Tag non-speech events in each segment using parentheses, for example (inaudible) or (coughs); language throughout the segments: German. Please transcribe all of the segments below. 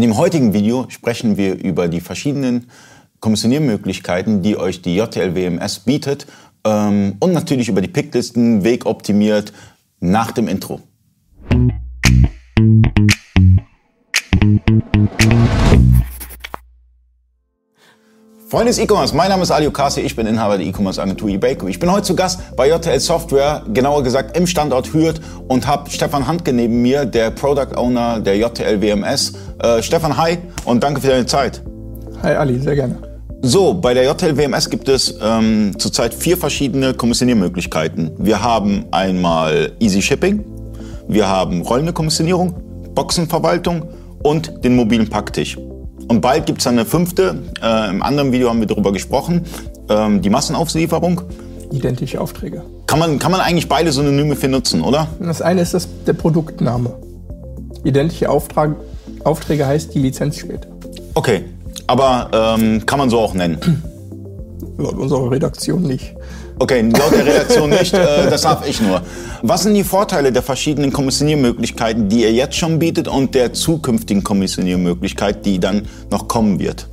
In dem heutigen Video sprechen wir über die verschiedenen Kommissioniermöglichkeiten, die euch die JTL WMS bietet ähm, und natürlich über die Picklisten, Weg optimiert, nach dem Intro. Freunde des E-Commerce, mein Name ist Ali Okasi, ich bin Inhaber der E-Commerce Agentur eBayco. Ich bin heute zu Gast bei JTL Software, genauer gesagt im Standort Hürth und habe Stefan Handke neben mir, der Product Owner der JTL WMS. Äh, Stefan, hi und danke für deine Zeit. Hi Ali, sehr gerne. So, bei der JTL WMS gibt es ähm, zurzeit vier verschiedene Kommissioniermöglichkeiten. Wir haben einmal Easy Shipping, wir haben rollende Kommissionierung, Boxenverwaltung und den mobilen Packtisch. Und bald gibt es eine fünfte. Äh, Im anderen Video haben wir darüber gesprochen. Ähm, die Massenauslieferung. Identische Aufträge. Kann man, kann man eigentlich beide Synonyme für nutzen, oder? Das eine ist das, der Produktname. Identische Auftrag, Aufträge heißt die Lizenz später. Okay, aber ähm, kann man so auch nennen? (clears throat) Laut unserer Redaktion nicht. Okay, laut der Redaktion nicht, äh, das darf ich nur. Was sind die Vorteile der verschiedenen Kommissioniermöglichkeiten, die ihr jetzt schon bietet und der zukünftigen Kommissioniermöglichkeit, die dann noch kommen wird?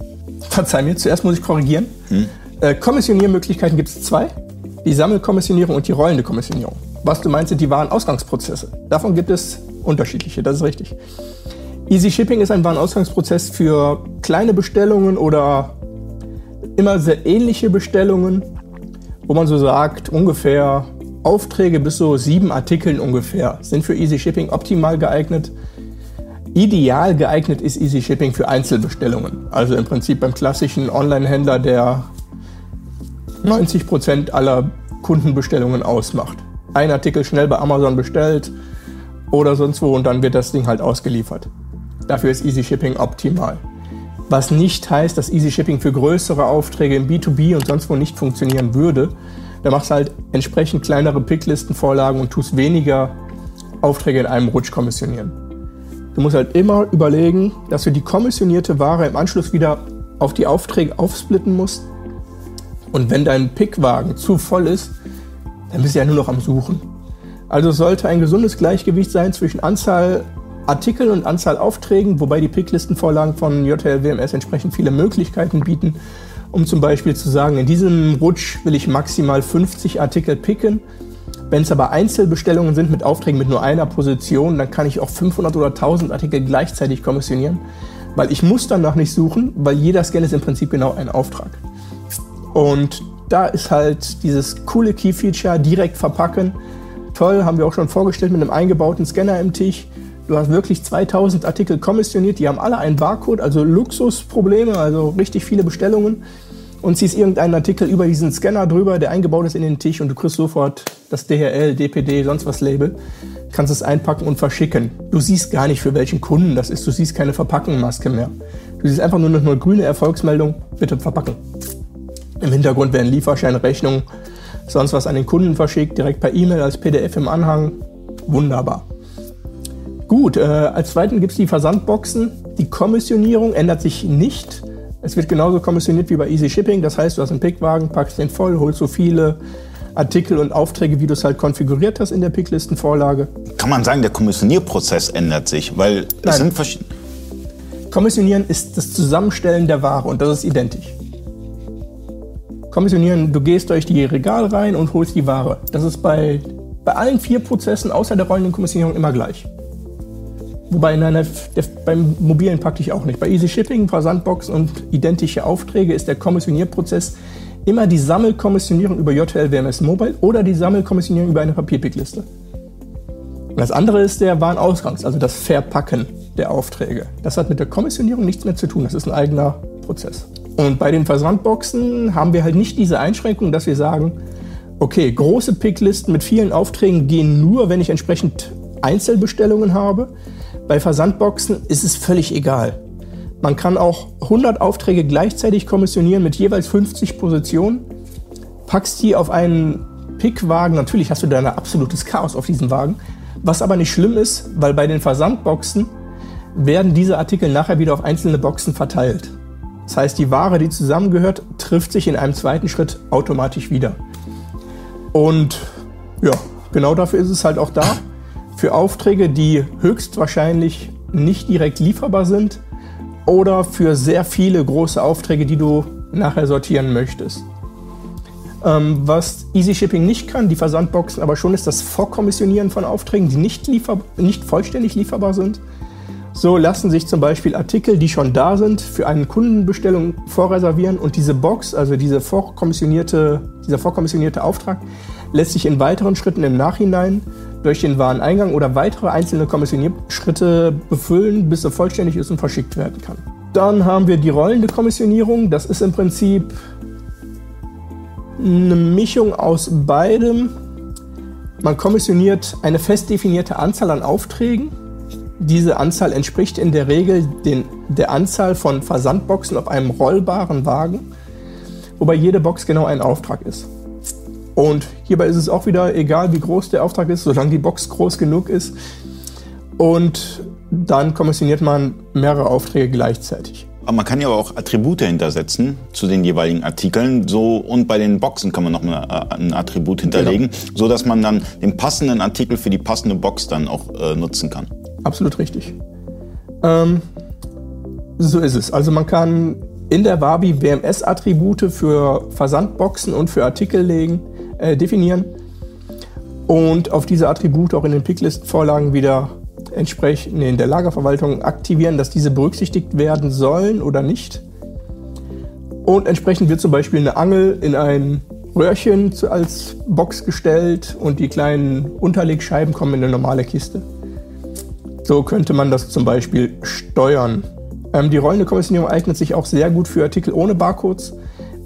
Verzeih mir, zuerst muss ich korrigieren. Hm? Äh, Kommissioniermöglichkeiten gibt es zwei. Die Sammelkommissionierung und die rollende Kommissionierung. Was du meinst, sind die Warenausgangsprozesse. Davon gibt es unterschiedliche, das ist richtig. Easy Shipping ist ein Warenausgangsprozess für kleine Bestellungen oder immer sehr ähnliche Bestellungen wo man so sagt, ungefähr Aufträge bis so sieben Artikeln ungefähr sind für Easy Shipping optimal geeignet. Ideal geeignet ist Easy Shipping für Einzelbestellungen. Also im Prinzip beim klassischen Online-Händler, der 90 Prozent aller Kundenbestellungen ausmacht. Ein Artikel schnell bei Amazon bestellt oder sonst wo und dann wird das Ding halt ausgeliefert. Dafür ist Easy Shipping optimal. Was nicht heißt, dass Easy Shipping für größere Aufträge im B2B und sonst wo nicht funktionieren würde. Da machst du halt entsprechend kleinere Picklistenvorlagen und tust weniger Aufträge in einem Rutsch kommissionieren. Du musst halt immer überlegen, dass du die kommissionierte Ware im Anschluss wieder auf die Aufträge aufsplitten musst. Und wenn dein Pickwagen zu voll ist, dann bist du ja nur noch am Suchen. Also sollte ein gesundes Gleichgewicht sein zwischen Anzahl Artikel und Anzahl Aufträgen, wobei die Picklistenvorlagen von JTL WMS entsprechend viele Möglichkeiten bieten, um zum Beispiel zu sagen, in diesem Rutsch will ich maximal 50 Artikel picken. Wenn es aber Einzelbestellungen sind mit Aufträgen mit nur einer Position, dann kann ich auch 500 oder 1000 Artikel gleichzeitig kommissionieren, weil ich muss danach nicht suchen, weil jeder Scan ist im Prinzip genau ein Auftrag. Und da ist halt dieses coole Key-Feature direkt verpacken. Toll, haben wir auch schon vorgestellt mit einem eingebauten Scanner im Tisch. Du hast wirklich 2000 Artikel kommissioniert, die haben alle einen Barcode, also Luxusprobleme, also richtig viele Bestellungen. Und ziehst irgendeinen Artikel über diesen Scanner drüber, der eingebaut ist in den Tisch und du kriegst sofort das DHL, DPD, sonst was Label, kannst es einpacken und verschicken. Du siehst gar nicht, für welchen Kunden das ist. Du siehst keine Verpackenmaske mehr. Du siehst einfach nur noch eine grüne Erfolgsmeldung, bitte verpacken. Im Hintergrund werden Lieferschein, Rechnungen, sonst was an den Kunden verschickt, direkt per E-Mail als PDF im Anhang. Wunderbar. Gut, äh, als zweiten gibt es die Versandboxen. Die Kommissionierung ändert sich nicht. Es wird genauso kommissioniert wie bei Easy Shipping. Das heißt, du hast einen Pickwagen, packst den voll, holst so viele Artikel und Aufträge, wie du es halt konfiguriert hast in der Picklistenvorlage. Kann man sagen, der Kommissionierprozess ändert sich, weil es Nein. sind verschiedene. Kommissionieren ist das Zusammenstellen der Ware und das ist identisch. Kommissionieren, du gehst durch die Regale rein und holst die Ware. Das ist bei, bei allen vier Prozessen außer der rollenden Kommissionierung immer gleich. Wobei in einer, beim mobilen praktisch auch nicht. Bei Easy Shipping, Versandbox und identische Aufträge ist der Kommissionierprozess immer die Sammelkommissionierung über JTL WMS Mobile oder die Sammelkommissionierung über eine Papierpickliste. Das andere ist der Warenausgangs, also das Verpacken der Aufträge. Das hat mit der Kommissionierung nichts mehr zu tun. Das ist ein eigener Prozess. Und bei den Versandboxen haben wir halt nicht diese Einschränkung, dass wir sagen, okay, große Picklisten mit vielen Aufträgen gehen nur, wenn ich entsprechend Einzelbestellungen habe. Bei Versandboxen ist es völlig egal. Man kann auch 100 Aufträge gleichzeitig kommissionieren mit jeweils 50 Positionen, packst die auf einen Pickwagen. Natürlich hast du da ein absolutes Chaos auf diesem Wagen, was aber nicht schlimm ist, weil bei den Versandboxen werden diese Artikel nachher wieder auf einzelne Boxen verteilt. Das heißt, die Ware, die zusammengehört, trifft sich in einem zweiten Schritt automatisch wieder. Und ja, genau dafür ist es halt auch da für Aufträge, die höchstwahrscheinlich nicht direkt lieferbar sind, oder für sehr viele große Aufträge, die du nachher sortieren möchtest. Ähm, was Easy Shipping nicht kann, die Versandboxen aber schon, ist das Vorkommissionieren von Aufträgen, die nicht, liefer nicht vollständig lieferbar sind. So lassen sich zum Beispiel Artikel, die schon da sind, für eine Kundenbestellung vorreservieren und diese Box, also diese vorkommissionierte, dieser vorkommissionierte Auftrag, lässt sich in weiteren Schritten im Nachhinein durch den Wareneingang oder weitere einzelne Kommissionierschritte befüllen, bis er vollständig ist und verschickt werden kann. Dann haben wir die rollende Kommissionierung. Das ist im Prinzip eine Mischung aus beidem. Man kommissioniert eine fest definierte Anzahl an Aufträgen. Diese Anzahl entspricht in der Regel den, der Anzahl von Versandboxen auf einem rollbaren Wagen, wobei jede Box genau ein Auftrag ist. Und hierbei ist es auch wieder egal, wie groß der Auftrag ist, solange die Box groß genug ist. Und dann kommissioniert man mehrere Aufträge gleichzeitig. Aber man kann ja auch Attribute hintersetzen zu den jeweiligen Artikeln. So und bei den Boxen kann man noch mal äh, ein Attribut hinterlegen, genau. so dass man dann den passenden Artikel für die passende Box dann auch äh, nutzen kann. Absolut richtig. Ähm, so ist es. Also man kann in der Wabi WMS-Attribute für Versandboxen und für Artikel legen äh, definieren und auf diese Attribute auch in den Picklist-Vorlagen wieder entsprechend in der Lagerverwaltung aktivieren, dass diese berücksichtigt werden sollen oder nicht. Und entsprechend wird zum Beispiel eine Angel in ein Röhrchen als Box gestellt und die kleinen Unterlegscheiben kommen in eine normale Kiste. So könnte man das zum Beispiel steuern. Ähm, die rollende Kommissionierung eignet sich auch sehr gut für Artikel ohne Barcodes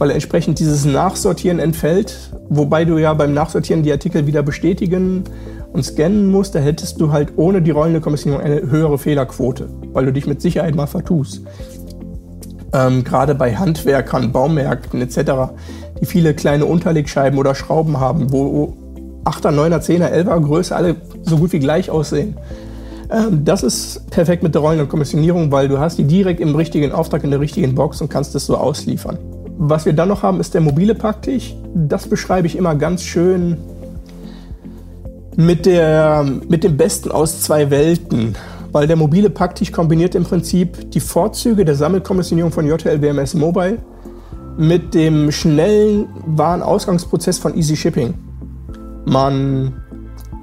weil entsprechend dieses Nachsortieren entfällt, wobei du ja beim Nachsortieren die Artikel wieder bestätigen und scannen musst, da hättest du halt ohne die rollende Kommission eine höhere Fehlerquote, weil du dich mit Sicherheit mal vertust. Ähm, Gerade bei Handwerkern, Baumärkten etc., die viele kleine Unterlegscheiben oder Schrauben haben, wo 8er, 9er, 10er, 11er Größe alle so gut wie gleich aussehen. Ähm, das ist perfekt mit der rollenden Kommissionierung, weil du hast die direkt im richtigen Auftrag in der richtigen Box und kannst es so ausliefern. Was wir dann noch haben, ist der mobile Packtisch. Das beschreibe ich immer ganz schön mit, der, mit dem Besten aus zwei Welten. Weil der mobile Packtisch kombiniert im Prinzip die Vorzüge der Sammelkommissionierung von JLWMS Mobile mit dem schnellen Warenausgangsprozess von Easy Shipping. Man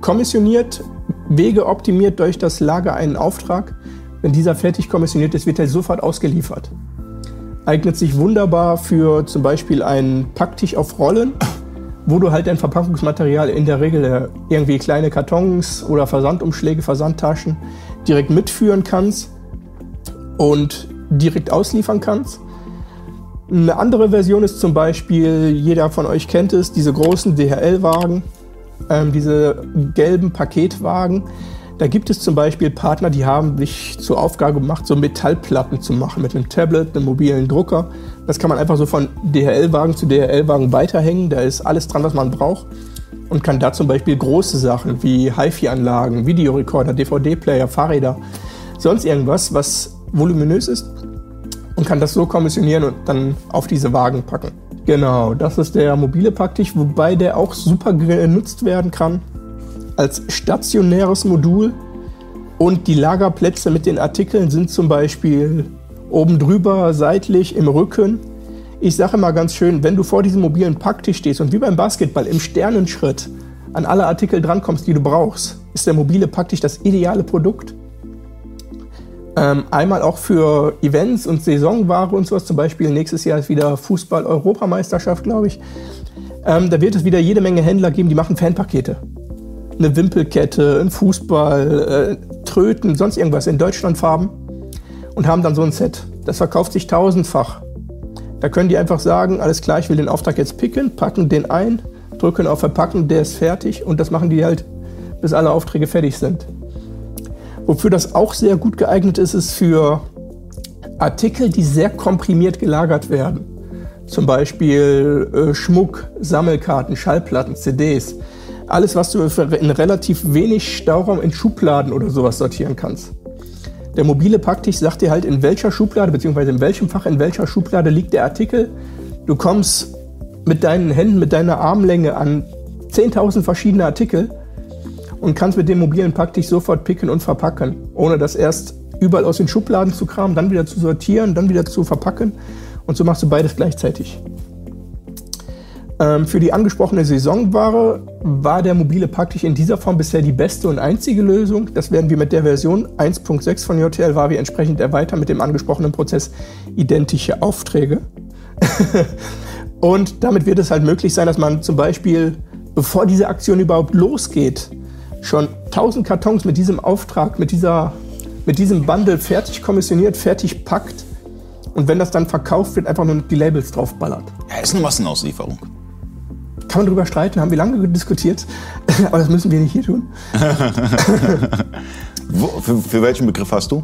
kommissioniert, Wege optimiert durch das Lager einen Auftrag. Wenn dieser fertig kommissioniert ist, wird er sofort ausgeliefert eignet sich wunderbar für zum Beispiel einen Packtisch auf Rollen, wo du halt dein Verpackungsmaterial in der Regel äh, irgendwie kleine Kartons oder Versandumschläge, Versandtaschen direkt mitführen kannst und direkt ausliefern kannst. Eine andere Version ist zum Beispiel, jeder von euch kennt es, diese großen DHL-Wagen, ähm, diese gelben Paketwagen, da gibt es zum Beispiel Partner, die haben sich zur Aufgabe gemacht, so Metallplatten zu machen mit einem Tablet, einem mobilen Drucker. Das kann man einfach so von DHL-Wagen zu DHL-Wagen weiterhängen. Da ist alles dran, was man braucht. Und kann da zum Beispiel große Sachen wie HiFi-Anlagen, Videorekorder, DVD-Player, Fahrräder, sonst irgendwas, was voluminös ist und kann das so kommissionieren und dann auf diese Wagen packen. Genau, das ist der mobile Packtisch, wobei der auch super genutzt werden kann als stationäres Modul und die Lagerplätze mit den Artikeln sind zum Beispiel oben drüber, seitlich, im Rücken. Ich sage mal ganz schön, wenn du vor diesem mobilen Packtisch stehst und wie beim Basketball im Sternenschritt an alle Artikel drankommst, die du brauchst, ist der mobile Packtisch das ideale Produkt. Ähm, einmal auch für Events und Saisonware und sowas. Zum Beispiel nächstes Jahr ist wieder Fußball-Europameisterschaft, glaube ich. Ähm, da wird es wieder jede Menge Händler geben, die machen Fanpakete eine Wimpelkette, ein Fußball, äh, Tröten, sonst irgendwas in Deutschlandfarben und haben dann so ein Set. Das verkauft sich tausendfach. Da können die einfach sagen, alles klar, ich will den Auftrag jetzt picken, packen den ein, drücken auf Verpacken, der ist fertig und das machen die halt, bis alle Aufträge fertig sind. Wofür das auch sehr gut geeignet ist, ist für Artikel, die sehr komprimiert gelagert werden. Zum Beispiel äh, Schmuck, Sammelkarten, Schallplatten, CDs alles, was du in relativ wenig Stauraum in Schubladen oder sowas sortieren kannst. Der mobile Packtisch sagt dir halt, in welcher Schublade bzw. in welchem Fach, in welcher Schublade liegt der Artikel. Du kommst mit deinen Händen, mit deiner Armlänge an 10.000 verschiedene Artikel und kannst mit dem mobilen Packtisch sofort picken und verpacken, ohne dass erst überall aus den Schubladen zu kramen, dann wieder zu sortieren, dann wieder zu verpacken. Und so machst du beides gleichzeitig. Ähm, für die angesprochene Saisonware war der mobile Packtisch in dieser Form bisher die beste und einzige Lösung. Das werden wir mit der Version 1.6 von JTL Wavi entsprechend erweitern mit dem angesprochenen Prozess identische Aufträge. (laughs) und damit wird es halt möglich sein, dass man zum Beispiel, bevor diese Aktion überhaupt losgeht, schon 1000 Kartons mit diesem Auftrag, mit, dieser, mit diesem Bundle fertig kommissioniert, fertig packt. Und wenn das dann verkauft wird, einfach nur die Labels draufballert. Ja, ist eine Massenauslieferung. Kann man darüber streiten, haben wir lange diskutiert, (laughs) aber das müssen wir nicht hier tun. (laughs) Wo, für, für, welchen Begriff hast du?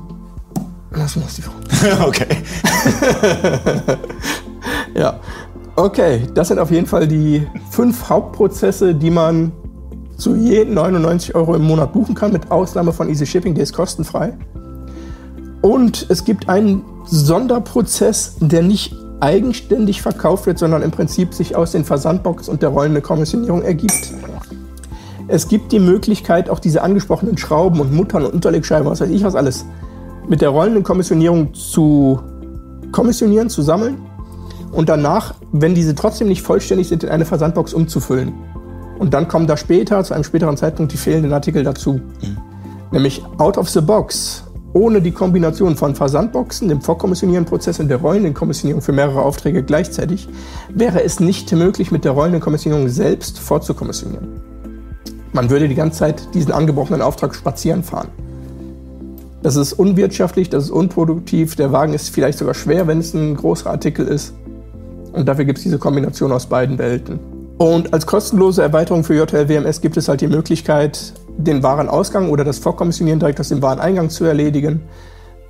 Massenauslieferung. (laughs) okay. ja. Okay, das sind auf jeden Fall die fünf Hauptprozesse, die man zu je 99 Euro im Monat buchen kann, mit Ausnahme von Easy Shipping, der ist kostenfrei. Und es gibt einen Sonderprozess, der nicht eigenständig verkauft wird, sondern im Prinzip sich aus den Versandbox und der rollenden Kommissionierung ergibt. Es gibt die Möglichkeit, auch diese angesprochenen Schrauben und Muttern und Unterlegscheiben, was weiß ich was alles, mit der rollenden Kommissionierung zu kommissionieren, zu sammeln und danach, wenn diese trotzdem nicht vollständig sind, in eine Versandbox umzufüllen. Und dann kommen da später, zu einem späteren Zeitpunkt, die fehlenden Artikel dazu. Mhm. Nämlich out of the box, ohne die Kombination von Versandboxen, dem Vorkommissionieren-Prozess und der rollenden Kommissionierung für mehrere Aufträge gleichzeitig, wäre es nicht möglich, mit der rollenden Kommissionierung selbst vorzukommissionieren. Man würde die ganze Zeit diesen angebrochenen Auftrag spazieren fahren. Das ist unwirtschaftlich, das ist unproduktiv, der Wagen ist vielleicht sogar schwer, wenn es ein großer Artikel ist. Und dafür gibt es diese Kombination aus beiden Welten. Und als kostenlose Erweiterung für JTL WMS gibt es halt die Möglichkeit, den Warenausgang oder das Vorkommissionieren direkt aus dem Wareneingang zu erledigen.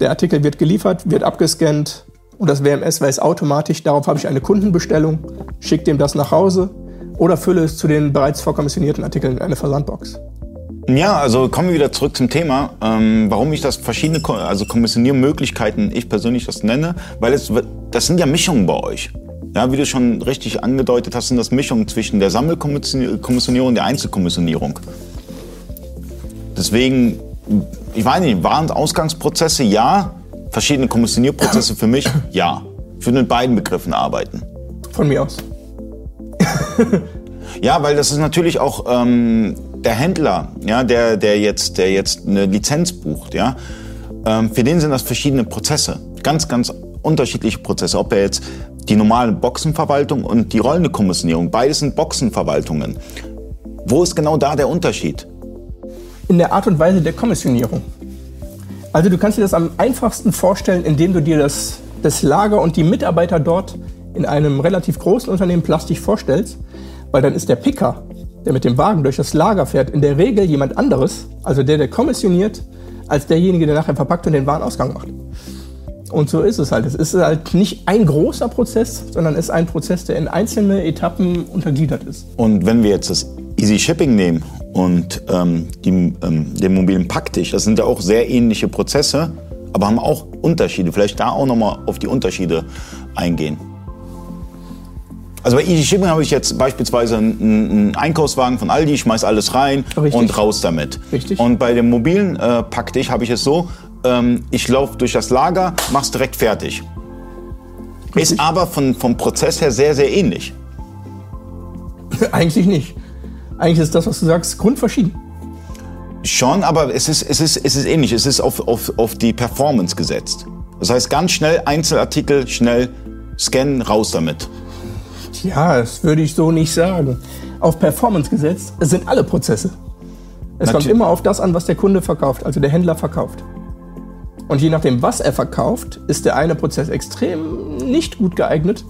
Der Artikel wird geliefert, wird abgescannt und das WMS weiß automatisch, darauf habe ich eine Kundenbestellung, schickt dem das nach Hause oder fülle es zu den bereits vorkommissionierten Artikeln in eine Versandbox. Ja, also kommen wir wieder zurück zum Thema, ähm, warum ich das verschiedene also Kommissioniermöglichkeiten ich persönlich das nenne, weil es das sind ja Mischungen bei euch. Ja, wie du schon richtig angedeutet hast, sind das Mischungen zwischen der Sammelkommissionierung und der Einzelkommissionierung. Deswegen, ich weiß nicht, waren Ausgangsprozesse ja, verschiedene Kommissionierprozesse für mich (coughs) ja. Ich würde mit beiden Begriffen arbeiten. Von mir aus. (laughs) ja, weil das ist natürlich auch ähm, der Händler, ja, der, der, jetzt, der jetzt eine Lizenz bucht, ja, ähm, für den sind das verschiedene Prozesse. Ganz, ganz unterschiedliche Prozesse. Ob er jetzt die normale Boxenverwaltung und die rollende Kommissionierung, beides sind Boxenverwaltungen. Wo ist genau da der Unterschied? In der Art und Weise der Kommissionierung. Also du kannst dir das am einfachsten vorstellen, indem du dir das, das Lager und die Mitarbeiter dort in einem relativ großen Unternehmen plastisch vorstellst, weil dann ist der Picker, der mit dem Wagen durch das Lager fährt, in der Regel jemand anderes, also der, der kommissioniert, als derjenige, der nachher verpackt und den Warenausgang macht. Und so ist es halt. Es ist halt nicht ein großer Prozess, sondern es ist ein Prozess, der in einzelne Etappen untergliedert ist. Und wenn wir jetzt das Easy Shipping nehmen und ähm, die, ähm, den mobilen Packtisch, das sind ja auch sehr ähnliche Prozesse, aber haben auch Unterschiede. Vielleicht da auch nochmal auf die Unterschiede eingehen. Also bei Easy Shipping habe ich jetzt beispielsweise einen, Einkaufswagen von Aldi, ich schmeiß alles rein Richtig. und raus damit. Richtig. Und bei dem mobilen äh, Packtisch habe ich es so, ähm, ich laufe durch das Lager, mach's direkt fertig. Richtig. Ist aber von, vom Prozess her sehr, sehr ähnlich. (laughs) Eigentlich nicht. Eigentlich ist das, was du sagst, grundverschieden. Schon, aber es ist, es ist, es ist ähnlich. Es ist auf, auf, auf die Performance gesetzt. Das heißt, ganz schnell Einzelartikel, schnell scannen, raus damit. Ja, das würde ich so nicht sagen. Auf Performance gesetzt sind alle Prozesse. Es Natürlich. kommt immer auf das an, was der Kunde verkauft, also der Händler verkauft. Und je nachdem, was er verkauft, ist der eine Prozess extrem nicht gut geeignet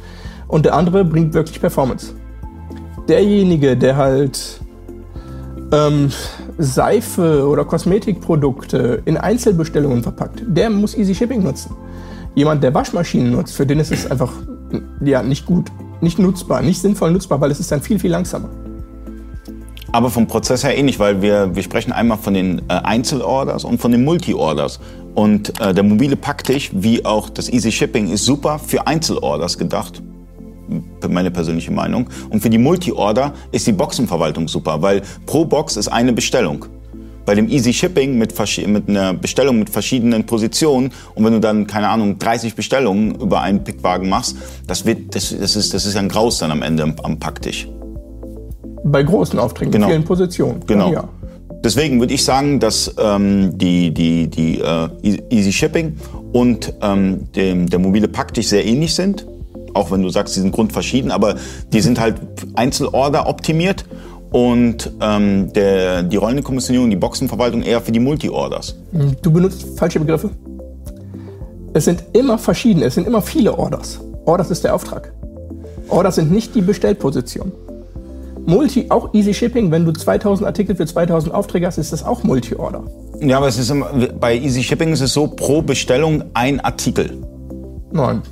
und der andere bringt wirklich Performance. Derjenige, der halt ähm, Seife oder Kosmetikprodukte in Einzelbestellungen verpackt, der muss Easy Shipping nutzen. Jemand, der Waschmaschinen nutzt, für den ist es einfach ja, nicht gut, nicht nutzbar, nicht sinnvoll nutzbar, weil es ist dann viel, viel langsamer. Aber vom Prozess her ähnlich, weil wir, wir sprechen einmal von den äh, Einzelorders und von den Multi-Orders. Und äh, der mobile Packtisch, wie auch das Easy Shipping, ist super für Einzelorders gedacht. Meine persönliche Meinung. Und für die Multi-Order ist die Boxenverwaltung super, weil pro Box ist eine Bestellung. bei dem Easy Shipping mit, mit einer Bestellung mit verschiedenen Positionen und wenn du dann, keine Ahnung, 30 Bestellungen über einen Pickwagen machst, das, wird, das, das, ist, das ist ein Graus dann am Ende am, am Packtisch. Bei großen Aufträgen, Genau. vielen Positionen. Genau. Ja. Deswegen würde ich sagen, dass ähm, die, die, die äh, Easy Shipping und ähm, dem, der mobile Packtisch sehr ähnlich sind. Auch wenn du sagst, die sind grundverschieden, aber die sind halt Einzelorder optimiert und ähm, der, die rollende Kommissionierung, die Boxenverwaltung eher für die Multi-Orders. Du benutzt falsche Begriffe. Es sind immer verschiedene, es sind immer viele Orders. Orders ist der Auftrag. Orders sind nicht die Bestellposition. Multi, auch Easy Shipping, wenn du 2000 Artikel für 2000 Aufträge hast, ist das auch Multi-Order. Ja, aber es ist immer, bei Easy Shipping ist es so, pro Bestellung ein Artikel. Nein.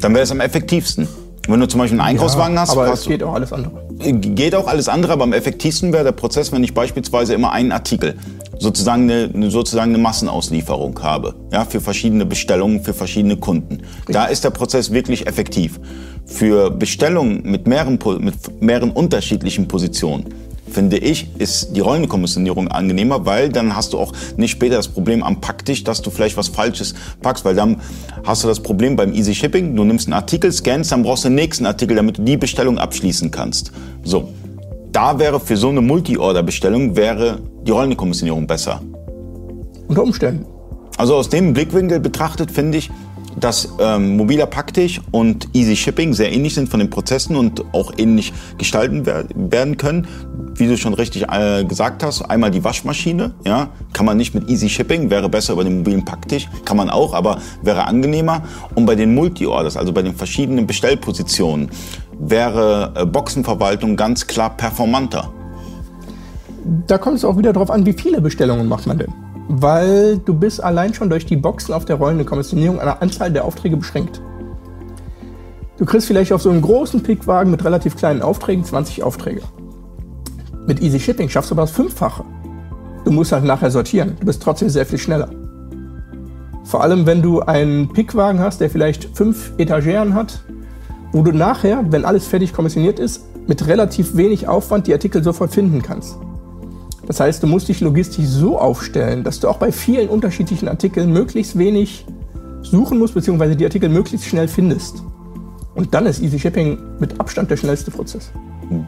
Dann wäre es am effektivsten. Wenn du zum Beispiel einen Einkaufswagen hast, aber es geht auch alles andere. Geht auch alles andere, aber am effektivsten wäre der Prozess, wenn ich beispielsweise immer einen Artikel, sozusagen eine, sozusagen eine Massenauslieferung habe, ja, für verschiedene Bestellungen, für verschiedene Kunden. Da ist der Prozess wirklich effektiv. Für Bestellungen mit mehreren, mit mehreren unterschiedlichen Positionen, finde ich, ist die rollende Kommissionierung angenehmer, weil dann hast du auch nicht später das Problem am Packtisch, dass du vielleicht was Falsches packst, weil dann hast du das Problem beim Easy Shipping, du nimmst einen Artikel, scannst, dann brauchst du den nächsten Artikel, damit du die Bestellung abschließen kannst. So. Da wäre für so eine Multi-Order-Bestellung wäre die rollende Kommissionierung besser. Unter Umständen. Also aus dem Blickwinkel betrachtet finde ich, dass ähm, mobiler Packtisch und Easy Shipping sehr ähnlich sind von den Prozessen und auch ähnlich gestalten wer werden können. Wie du schon richtig äh, gesagt hast, einmal die Waschmaschine, ja, kann man nicht mit Easy Shipping, wäre besser über den mobilen Packtisch, kann man auch, aber wäre angenehmer. Und bei den Multi-Orders, also bei den verschiedenen Bestellpositionen, wäre äh, Boxenverwaltung ganz klar performanter. Da kommt es auch wieder darauf an, wie viele Bestellungen macht man denn. Weil du bist allein schon durch die Boxen auf der rollenden Kommissionierung der Anzahl der Aufträge beschränkt. Du kriegst vielleicht auf so einem großen Pickwagen mit relativ kleinen Aufträgen 20 Aufträge. Mit Easy Shipping schaffst du aber das Fünffache. Du musst halt nachher sortieren. Du bist trotzdem sehr viel schneller. Vor allem, wenn du einen Pickwagen hast, der vielleicht fünf Etageren hat, wo du nachher, wenn alles fertig kommissioniert ist, mit relativ wenig Aufwand die Artikel sofort finden kannst. Das heißt, du musst dich logistisch so aufstellen, dass du auch bei vielen unterschiedlichen Artikeln möglichst wenig suchen musst, beziehungsweise die Artikel möglichst schnell findest. Und dann ist Easy Shipping mit Abstand der schnellste Prozess.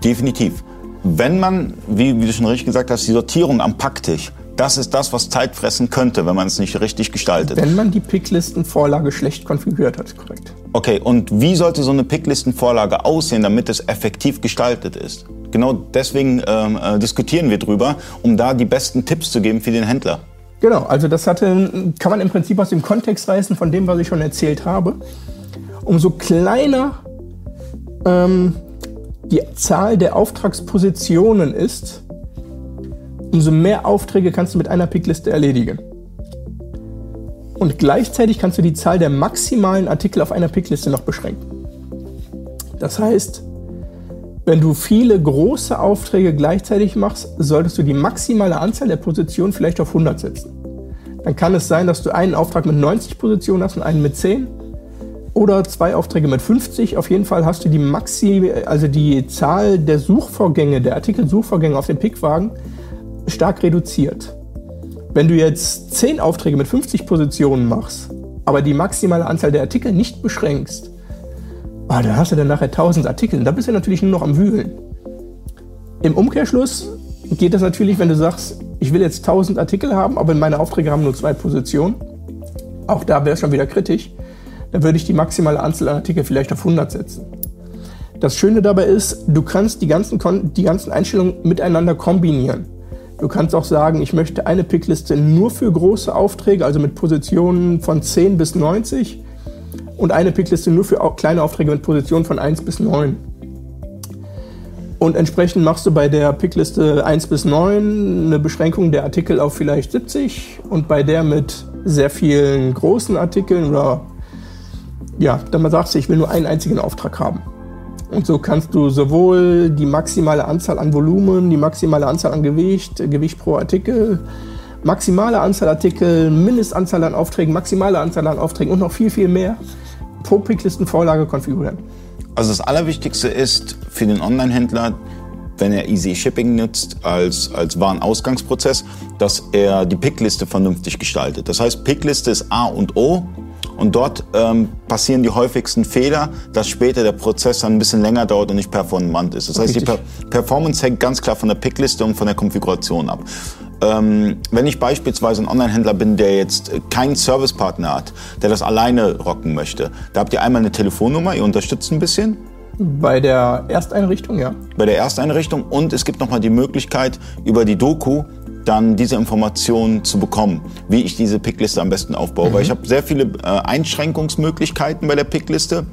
Definitiv. Wenn man, wie, wie du schon richtig gesagt hast, die Sortierung am Packtisch, das ist das, was Zeit fressen könnte, wenn man es nicht richtig gestaltet. Wenn man die Picklistenvorlage schlecht konfiguriert hat, korrekt. Okay, und wie sollte so eine Picklistenvorlage aussehen, damit es effektiv gestaltet ist? Genau deswegen ähm, äh, diskutieren wir drüber, um da die besten Tipps zu geben für den Händler. Genau, also das hatte, kann man im Prinzip aus dem Kontext reißen von dem, was ich schon erzählt habe. Umso kleiner ähm, die Zahl der Auftragspositionen ist, umso mehr Aufträge kannst du mit einer Pickliste erledigen. Und gleichzeitig kannst du die Zahl der maximalen Artikel auf einer Pickliste noch beschränken. Das heißt, wenn du viele große Aufträge gleichzeitig machst, solltest du die maximale Anzahl der Positionen vielleicht auf 100 setzen. Dann kann es sein, dass du einen Auftrag mit 90 Positionen hast und einen mit 10 oder zwei Aufträge mit 50. Auf jeden Fall hast du die Maxi, also die Zahl der Suchvorgänge, der Artikelsuchvorgänge auf dem Pickwagen stark reduziert. Wenn du jetzt 10 Aufträge mit 50 Positionen machst, aber die maximale Anzahl der Artikel nicht beschränkst, ah, dann hast du dann nachher 1000 Artikel. Da bist du natürlich nur noch am Wühlen. Im Umkehrschluss geht das natürlich, wenn du sagst, ich will jetzt 1000 Artikel haben, aber meine Aufträge haben nur zwei Positionen. Auch da wäre es schon wieder kritisch. Dann würde ich die maximale Anzahl an Artikel vielleicht auf 100 setzen. Das Schöne dabei ist, du kannst die ganzen, die ganzen Einstellungen miteinander kombinieren. Du kannst auch sagen, ich möchte eine Pickliste nur für große Aufträge, also mit Positionen von 10 bis 90 und eine Pickliste nur für kleine Aufträge mit Positionen von 1 bis 9. Und entsprechend machst du bei der Pickliste 1 bis 9 eine Beschränkung der Artikel auf vielleicht 70 und bei der mit sehr vielen großen Artikeln oder ja, dann sagst du, ich will nur einen einzigen Auftrag haben. Und so kannst du sowohl die maximale Anzahl an Volumen, die maximale Anzahl an Gewicht, Gewicht pro Artikel, maximale Anzahl Artikel, Mindestanzahl an Aufträgen, maximale Anzahl an Aufträgen und noch viel, viel mehr pro Picklistenvorlage konfigurieren. Also das Allerwichtigste ist für den Online-Händler wenn er Easy Shipping nutzt als, als Warenausgangsprozess, dass er die Pickliste vernünftig gestaltet. Das heißt, Pickliste ist A und O und dort ähm, passieren die häufigsten Fehler, dass später der Prozess dann ein bisschen länger dauert und nicht performant ist. Das heißt, die per Performance hängt ganz klar von der Pickliste und von der Konfiguration ab. Ähm, wenn ich beispielsweise ein Online-Händler bin, der jetzt keinen Servicepartner hat, der das alleine rocken möchte, da habt ihr einmal eine Telefonnummer, ihr unterstützt ein bisschen. Bei der Ersteinrichtung, ja. Bei der Ersteinrichtung und es gibt nochmal die Möglichkeit, über die Doku dann diese Informationen zu bekommen, wie ich diese Pickliste am besten aufbaue. Mhm. Weil ich habe sehr viele äh, Einschränkungsmöglichkeiten bei der Pickliste.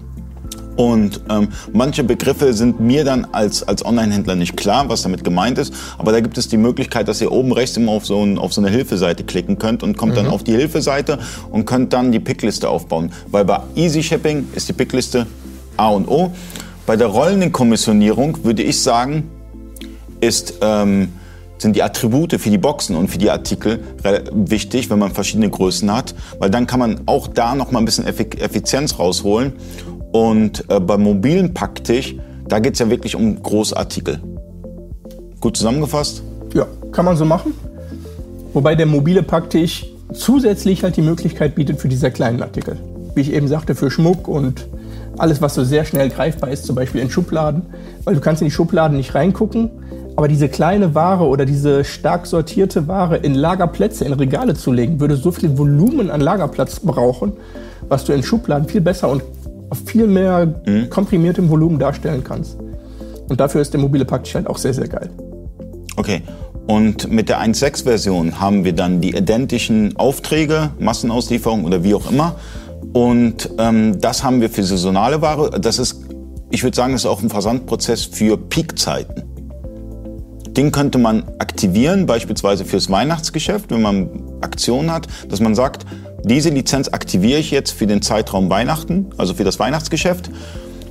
Und ähm, manche Begriffe sind mir dann als, als Online-Händler nicht klar, was damit gemeint ist. Aber da gibt es die Möglichkeit, dass ihr oben rechts immer auf so, ein, auf so eine Hilfeseite klicken könnt und kommt mhm. dann auf die Hilfeseite und könnt dann die Pickliste aufbauen. Weil bei Easy Shipping ist die Pickliste A und O. Bei der rollenden Kommissionierung würde ich sagen, ist ähm, sind die Attribute für die Boxen und für die Artikel wichtig, wenn man verschiedene Größen hat, weil dann kann man auch da noch mal ein bisschen Effizienz rausholen. Und äh, beim mobilen Packtisch, da geht es ja wirklich um Großartikel. Gut zusammengefasst? Ja, kann man so machen. Wobei der mobile Packtisch zusätzlich halt die Möglichkeit bietet für diese kleinen Artikel. Wie ich eben sagte, für Schmuck und alles, was so sehr schnell greifbar ist, zum Beispiel in Schubladen. Weil du kannst in die Schubladen nicht reingucken, aber diese kleine Ware oder diese stark sortierte Ware in Lagerplätze, in Regale zu legen, würde so viel Volumen an Lagerplatz brauchen, was du in Schubladen viel besser und auf viel mehr mhm. komprimiertem Volumen darstellen kannst. Und dafür ist der mobile Packstein auch sehr, sehr geil. Okay. Und mit der 1.6-Version haben wir dann die identischen Aufträge, Massenauslieferung oder wie auch immer. Und ähm, das haben wir für saisonale Ware. Das ist, ich würde sagen, das ist auch ein Versandprozess für Peakzeiten. Den könnte man aktivieren, beispielsweise fürs Weihnachtsgeschäft, wenn man Aktionen hat, dass man sagt, diese Lizenz aktiviere ich jetzt für den Zeitraum Weihnachten, also für das Weihnachtsgeschäft.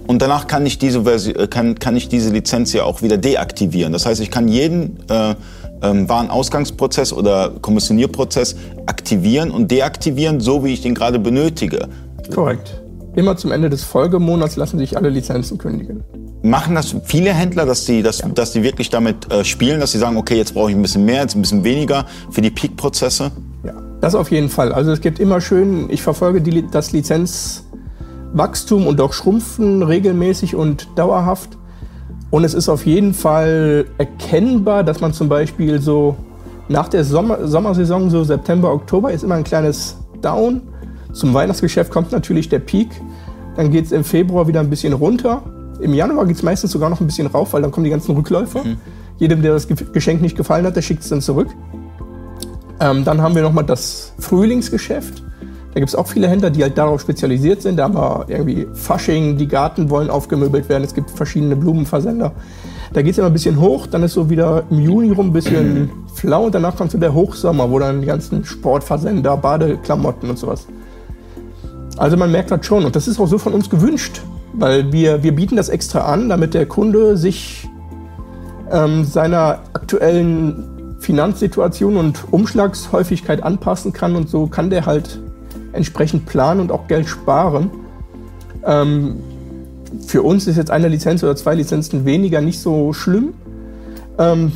Und danach kann ich diese, äh, kann, kann ich diese Lizenz ja auch wieder deaktivieren. Das heißt, ich kann jeden äh, ähm, Warenausgangsprozess oder Kommissionierprozess aktivieren und deaktivieren, so wie ich den gerade benötige. Korrekt. Immer zum Ende des Folgemonats lassen sich alle Lizenzen kündigen. Machen das viele Händler, dass die, dass, ja. dass die wirklich damit äh, spielen, dass sie sagen, okay, jetzt brauche ich ein bisschen mehr, jetzt ein bisschen weniger für die Peak-Prozesse? Ja, das auf jeden Fall. Also es gibt immer schön, ich verfolge die, das Lizenzwachstum und auch Schrumpfen regelmäßig und dauerhaft. Und es ist auf jeden Fall erkennbar, dass man zum Beispiel so nach der Sommer Sommersaison, so September, Oktober, ist immer ein kleines Down. Zum Weihnachtsgeschäft kommt natürlich der Peak. Dann geht es im Februar wieder ein bisschen runter. Im Januar geht es meistens sogar noch ein bisschen rauf, weil dann kommen die ganzen Rückläufer. Mhm. Jedem, der das Geschenk nicht gefallen hat, der schickt es dann zurück. Ähm, dann haben wir nochmal das Frühlingsgeschäft. Da gibt es auch viele Händler, die halt darauf spezialisiert sind. Da haben wir irgendwie Fasching, die Garten wollen aufgemöbelt werden. Es gibt verschiedene Blumenversender. Da geht es immer ein bisschen hoch, dann ist so wieder im Juni rum ein bisschen flau und danach kommt so der Hochsommer, wo dann die ganzen Sportversender, Badeklamotten und sowas. Also man merkt das schon und das ist auch so von uns gewünscht. Weil wir, wir bieten das extra an, damit der Kunde sich ähm, seiner aktuellen Finanzsituation und Umschlagshäufigkeit anpassen kann und so kann der halt entsprechend planen und auch Geld sparen. Ähm, für uns ist jetzt eine Lizenz oder zwei Lizenzen weniger nicht so schlimm, ähm,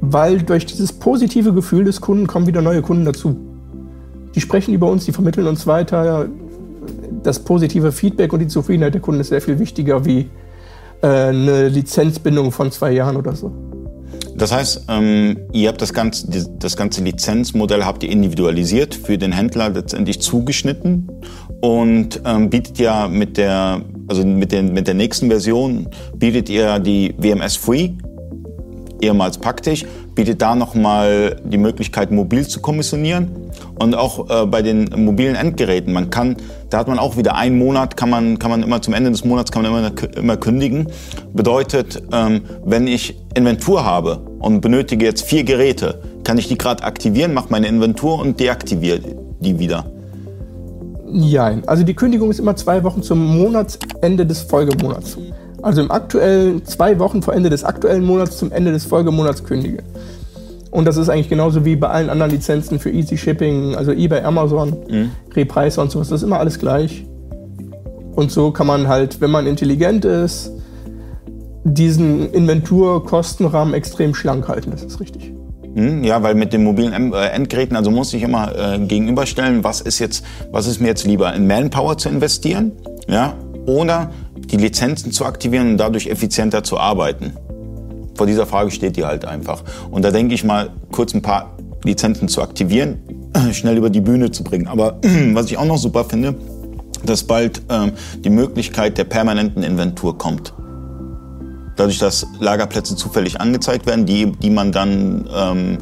weil durch dieses positive Gefühl des Kunden kommen wieder neue Kunden dazu. Die sprechen über uns, die vermitteln uns weiter, das positive Feedback und die Zufriedenheit der Kunden ist sehr viel wichtiger wie äh, eine Lizenzbindung von zwei Jahren oder so. Das heißt, ähm, ihr habt das ganze, das ganze Lizenzmodell habt ihr individualisiert für den Händler letztendlich zugeschnitten und ähm, bietet ja mit der, also mit, den, mit der nächsten Version bietet ihr die WMS Free, ehemals Paktisch, bietet da nochmal die Möglichkeit, mobil zu kommissionieren und auch äh, bei den mobilen Endgeräten. Man kann, da hat man auch wieder einen Monat, kann man, kann man immer zum Ende des Monats kann man immer, immer kündigen. Bedeutet, ähm, wenn ich Inventur habe und benötige jetzt vier Geräte, kann ich die gerade aktivieren, mache meine Inventur und deaktiviere die wieder. Ja, also die Kündigung ist immer zwei Wochen zum Monatsende des Folgemonats. Also im aktuellen zwei Wochen vor Ende des aktuellen Monats zum Ende des Folgemonats kündige. Und das ist eigentlich genauso wie bei allen anderen Lizenzen für Easy Shipping, also eBay, Amazon, mhm. Repreise und sowas. Das ist immer alles gleich. Und so kann man halt, wenn man intelligent ist, diesen Inventurkostenrahmen extrem schlank halten, das ist richtig. Hm, ja, weil mit den mobilen äh, Endgeräten, also muss ich immer äh, gegenüberstellen, was ist jetzt, was ist mir jetzt lieber, in Manpower zu investieren, ja, oder die Lizenzen zu aktivieren und dadurch effizienter zu arbeiten. Vor dieser Frage steht die halt einfach. Und da denke ich mal, kurz ein paar Lizenzen zu aktivieren, (clears throat) schnell über die Bühne zu bringen. Aber (clears throat) was ich auch noch super finde, dass bald ähm, die Möglichkeit der permanenten Inventur kommt dadurch, dass Lagerplätze zufällig angezeigt werden, die, die man dann ähm,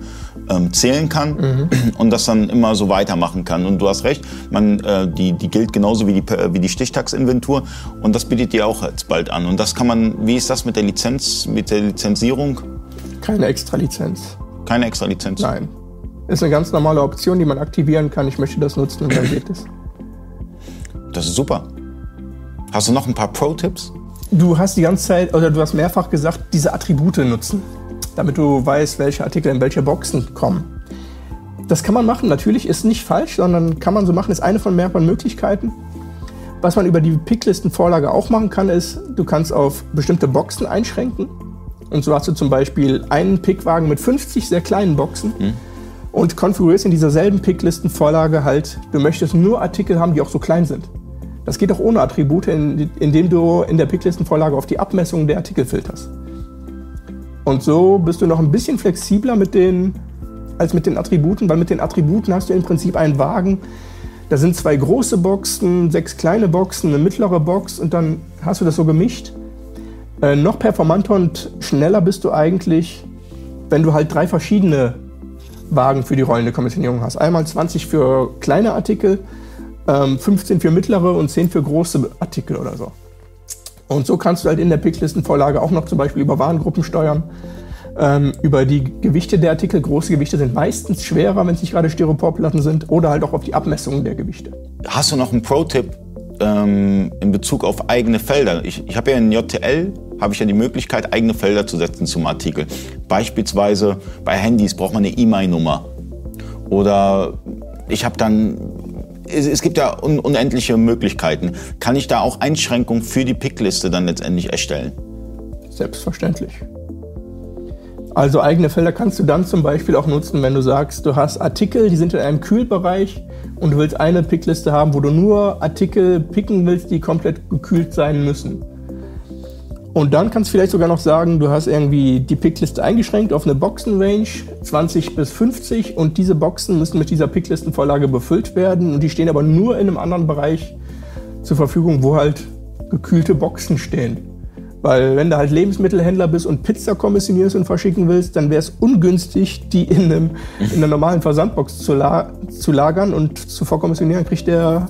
ähm, zählen kann mhm. und das dann immer so weitermachen kann. Und du hast recht, man, äh, die, die gilt genauso wie die, wie die Stichtagsinventur und das bietet dir auch jetzt bald an. Und das kann man, wie ist das mit der Lizenz, mit der Lizenzierung? Keine extra Lizenz. Keine extra Lizenz? Nein. Ist eine ganz normale Option, die man aktivieren kann. Ich möchte das nutzen und dann geht es. Das ist super. Hast du noch ein paar Pro-Tipps? Du hast die ganze Zeit, oder du hast mehrfach gesagt, diese Attribute nutzen, damit du weißt, welche Artikel in welche Boxen kommen. Das kann man machen, natürlich ist nicht falsch, sondern kann man so machen, ist eine von mehreren Möglichkeiten. Was man über die Picklistenvorlage auch machen kann, ist, du kannst auf bestimmte Boxen einschränken. Und so hast du zum Beispiel einen Pickwagen mit 50 sehr kleinen Boxen mhm. und konfigurierst in dieser selben Picklistenvorlage halt, du möchtest nur Artikel haben, die auch so klein sind. Das geht auch ohne Attribute, indem du in der Picklistenvorlage auf die Abmessung der Artikel filterst. Und so bist du noch ein bisschen flexibler mit den, als mit den Attributen, weil mit den Attributen hast du im Prinzip einen Wagen. Da sind zwei große Boxen, sechs kleine Boxen, eine mittlere Box und dann hast du das so gemischt. Äh, noch performanter und schneller bist du eigentlich, wenn du halt drei verschiedene Wagen für die rollende Kommissionierung hast. Einmal 20 für kleine Artikel, 15 ähm, für mittlere und 10 für große Artikel oder so. Und so kannst du halt in der Picklistenvorlage auch noch zum Beispiel über Warengruppen steuern, ähm, über die Gewichte der Artikel. Große Gewichte sind meistens schwerer, wenn es nicht gerade Styroporplatten sind, oder halt auch auf die Abmessungen der Gewichte. Hast du noch einen Pro-Tipp ähm, in Bezug auf eigene Felder? Ich, ich habe ja in JTL habe ich ja die Möglichkeit, eigene Felder zu setzen zum Artikel. Beispielsweise bei Handys braucht man eine E-Mail-Nummer. Oder ich habe dann es, gibt ja un unendliche Möglichkeiten. Kann ich da auch Einschränkungen für die Pickliste dann letztendlich erstellen? Selbstverständlich. Also eigene Felder kannst du dann zum Beispiel auch nutzen, wenn du sagst, du hast Artikel, die sind in einem Kühlbereich und du willst eine Pickliste haben, wo du nur Artikel picken willst, die komplett gekühlt sein müssen. Und dann kannst du vielleicht sogar noch sagen, du hast irgendwie die Pickliste eingeschränkt auf eine Boxenrange 20 bis 50 und diese Boxen müssen mit dieser Picklistenvorlage befüllt werden und die stehen aber nur in einem anderen Bereich zur Verfügung, wo halt gekühlte Boxen stehen. Weil wenn du halt Lebensmittelhändler bist und Pizza kommissionierst und verschicken willst, dann wäre es ungünstig, die in, einem, in einer normalen Versandbox zu, la zu lagern und zu vorkommissionieren, kriegt der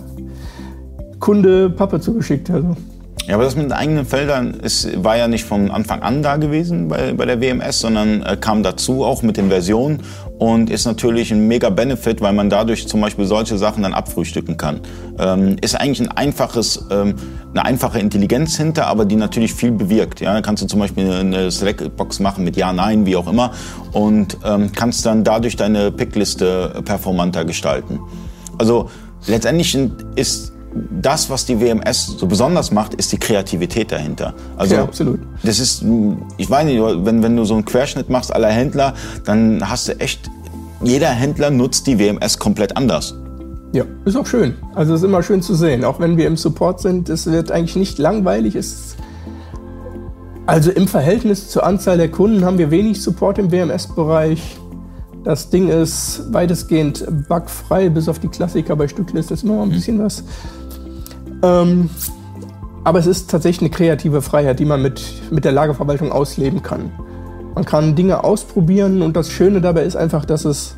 Kunde Pappe zugeschickt. Also. Ja, aber das mit den eigenen Feldern ist, war ja nicht von Anfang an da gewesen bei, bei der WMS, sondern äh, kam dazu auch mit den Versionen und ist natürlich ein mega Benefit, weil man dadurch zum Beispiel solche Sachen dann abfrühstücken kann. Ähm, ist eigentlich ein einfaches, ähm, eine einfache Intelligenz hinter, aber die natürlich viel bewirkt. Ja, da kannst du zum Beispiel eine Select-Box machen mit Ja, Nein, wie auch immer und ähm, kannst dann dadurch deine Pickliste performanter gestalten. Also letztendlich ist das, was die WMS so besonders macht, ist die Kreativität dahinter. Also, ja, absolut. Das ist, ich weiß nicht, wenn, wenn du so einen Querschnitt machst aller Händler, dann hast du echt, jeder Händler nutzt die WMS komplett anders. Ja, ist auch schön. Also ist immer schön zu sehen. Auch wenn wir im Support sind, es wird eigentlich nicht langweilig. Es also im Verhältnis zur Anzahl der Kunden haben wir wenig Support im WMS-Bereich. Das Ding ist weitestgehend bugfrei, bis auf die Klassiker bei Stücklisten ist immer mal ein bisschen was. Ähm, aber es ist tatsächlich eine kreative Freiheit, die man mit, mit der Lagerverwaltung ausleben kann. Man kann Dinge ausprobieren und das Schöne dabei ist einfach, dass es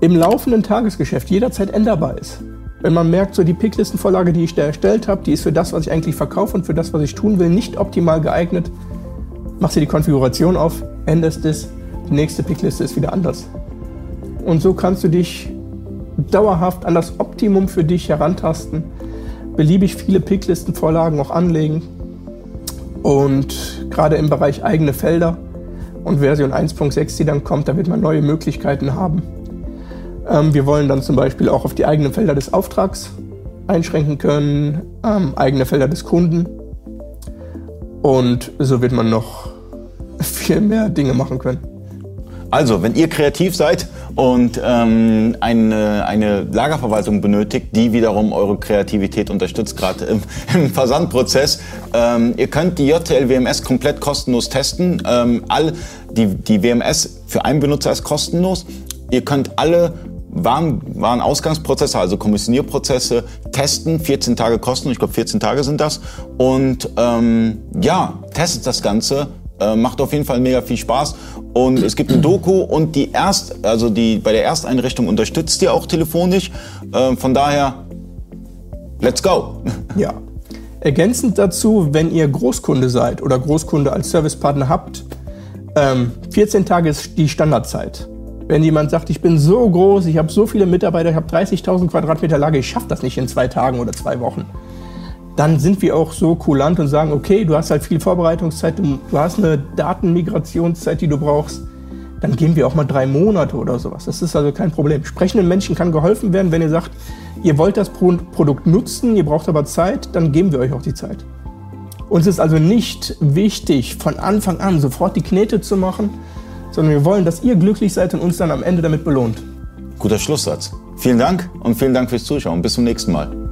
im laufenden Tagesgeschäft jederzeit änderbar ist. Wenn man merkt, so die Picklistenvorlage, die ich da erstellt habe, die ist für das, was ich eigentlich verkaufe und für das, was ich tun will, nicht optimal geeignet, machst du die Konfiguration auf, änderst es, die nächste Pickliste ist wieder anders. Und so kannst du dich dauerhaft an das Optimum für dich herantasten beliebig viele Picklistenvorlagen auch anlegen. Und gerade im Bereich eigene Felder und Version 1.6, die dann kommt, da wird man neue Möglichkeiten haben. Ähm, wir wollen dann zum Beispiel auch auf die eigenen Felder des Auftrags einschränken können, ähm, eigene Felder des Kunden. Und so wird man noch (laughs) viel mehr Dinge machen können. Also, wenn ihr kreativ seid und ähm, eine, eine Lagerverwaltung benötigt, die wiederum eure Kreativität unterstützt, gerade im, (laughs) im, Versandprozess, ähm, ihr könnt die JTL WMS komplett kostenlos testen. Ähm, all die, die WMS für einen Benutzer ist kostenlos. Ihr könnt alle waren, Ausgangsprozesse, also Kommissionierprozesse, testen, 14 Tage kosten, ich glaube 14 Tage sind das. Und ähm, ja, testet das Ganze, äh, macht auf jeden Fall mega viel Spaß. Und es gibt ein Doku und die erst, also die bei der Ersteinrichtung unterstützt ihr auch telefonisch. Äh, von daher, let's go. (laughs) Ja. Ergänzend dazu, wenn ihr Großkunde seid oder Großkunde als Servicepartner habt, ähm, 14 Tage ist die Standardzeit. Wenn jemand sagt, ich bin so groß, ich habe so viele Mitarbeiter, ich habe 30.000 Quadratmeter Lage, ich schaffe das nicht in zwei Tagen oder zwei Wochen, dann sind wir auch so kulant und sagen, okay, du hast halt viel Vorbereitungszeit, du, hast eine Datenmigrationszeit, die du brauchst, dann geben wir auch mal drei Monate oder sowas. Das ist also kein Problem. Sprechenden Menschen kann geholfen werden, wenn ihr sagt, ihr wollt das Produkt nutzen, ihr braucht aber Zeit, dann geben wir euch auch die Zeit. Uns ist also nicht wichtig, von Anfang an sofort die Knete zu machen, sondern wir wollen, dass ihr glücklich seid und uns dann am Ende damit belohnt. Guter Schlusssatz. Vielen Dank und vielen Dank fürs Zuschauen. Bis zum nächsten Mal.